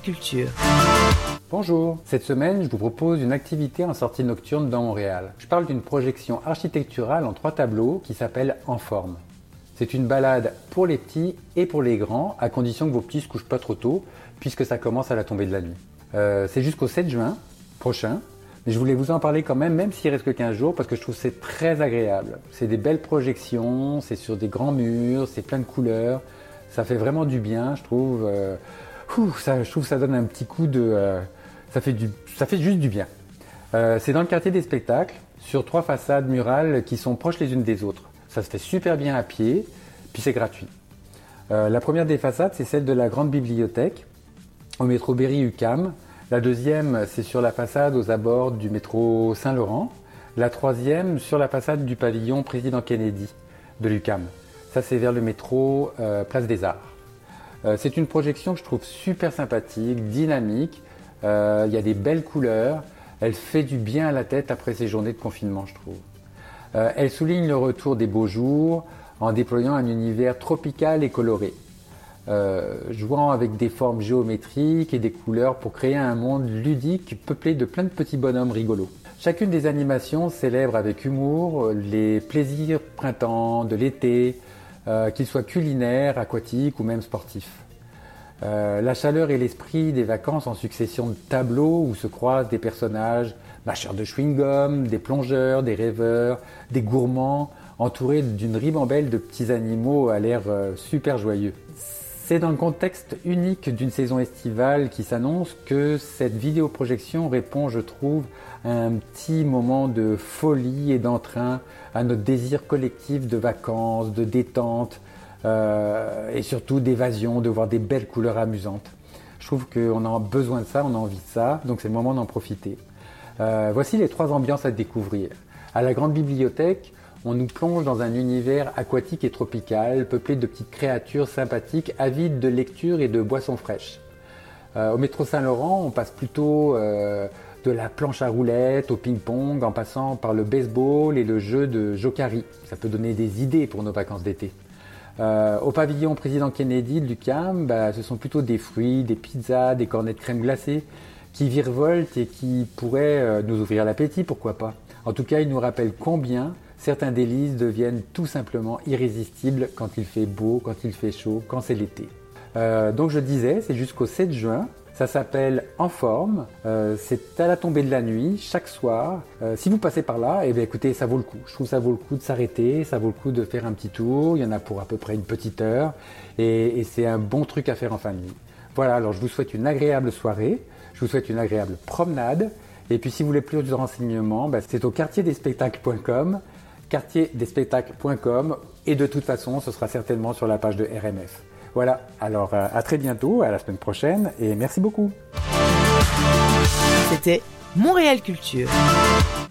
Culture. Bonjour, cette semaine je vous propose une activité en sortie nocturne dans Montréal. Je parle d'une projection architecturale en trois tableaux qui s'appelle En forme. C'est une balade pour les petits et pour les grands, à condition que vos petits se couchent pas trop tôt, puisque ça commence à la tombée de la nuit. Euh, c'est jusqu'au 7 juin prochain, mais je voulais vous en parler quand même, même s'il reste que 15 jours, parce que je trouve c'est très agréable. C'est des belles projections, c'est sur des grands murs, c'est plein de couleurs, ça fait vraiment du bien, je trouve. Euh, je trouve que ça donne un petit coup de... Euh, ça, fait juste du bien. Euh, c'est dans le quartier des spectacles, sur trois façades murales qui sont proches les unes des autres. Ça se fait super bien à pied, puis c'est gratuit. Euh, la première des façades, c'est celle de la grande bibliothèque, au métro Berry-UQAM. La deuxième, c'est sur la façade aux abords du métro Saint-Laurent. La troisième, sur la façade du pavillon Président Kennedy de l'UQAM. Ça, c'est vers le métro Place des Arts. Euh, c'est une projection que je trouve super sympathique, dynamique. Euh, il y a des belles couleurs. Elle fait du bien à la tête après ces journées de confinement, je trouve. Euh, elle souligne le retour des beaux jours en déployant un univers tropical et coloré, jouant avec des formes géométriques et des couleurs pour créer un monde ludique peuplé de plein de petits bonhommes rigolos. Chacune des animations célèbre avec humour les plaisirs printemps, de l'été, euh, qu'ils soient culinaires, aquatiques ou même sportifs. Euh, la chaleur et l'esprit des vacances en succession de tableaux où se croisent des personnages mâcheurs de chewing-gum, des plongeurs, des rêveurs, des gourmands, entourés d'une ribambelle de petits animaux à l'air euh, super joyeux. C'est dans le contexte unique d'une saison estivale qui s'annonce que cette vidéoprojection répond, je trouve, à un petit moment de folie et d'entrain, à notre désir collectif de vacances, de détente euh, et surtout d'évasion, de voir des belles couleurs amusantes. Je trouve qu'on a besoin de ça, on a envie de ça, donc c'est le moment d'en profiter. Euh, voici les trois ambiances à découvrir. À la grande bibliothèque, on nous plonge dans un univers aquatique et tropical, peuplé de petites créatures sympathiques, avides de lecture et de boissons fraîches. Euh, au métro Saint-Laurent, on passe plutôt euh, de la planche à roulettes au ping-pong, en passant par le baseball et le jeu de Jokari. Ça peut donner des idées pour nos vacances d'été. Euh, au pavillon Président Kennedy de l'UQAM, bah, ce sont plutôt des fruits, des pizzas, des cornets de crème glacée qui virevoltent et qui pourraient nous ouvrir l'appétit, pourquoi pas. En tout cas, ils nous rappellent combien certains délices deviennent tout simplement irrésistibles quand il fait beau, quand il fait chaud, quand c'est l'été. Euh, donc je disais, c'est jusqu'au 7 juin. Ça s'appelle En forme. Euh, c'est à la tombée de la nuit, chaque soir. Euh, si vous passez par là, eh bien, écoutez, ça vaut le coup. Je trouve ça vaut le coup de s'arrêter, ça vaut le coup de faire un petit tour. Il y en a pour à peu près une petite heure. Et, c'est un bon truc à faire en famille. Voilà, alors je vous souhaite une agréable soirée. Je vous souhaite une agréable promenade. Et puis si vous voulez plus de renseignements, bah, c'est au quartierdespectacles.com quartierdespectacles.com et de toute façon, ce sera certainement sur la page de RMF. Voilà, alors euh, à très bientôt, à la semaine prochaine et merci beaucoup. C'était Montréal Culture.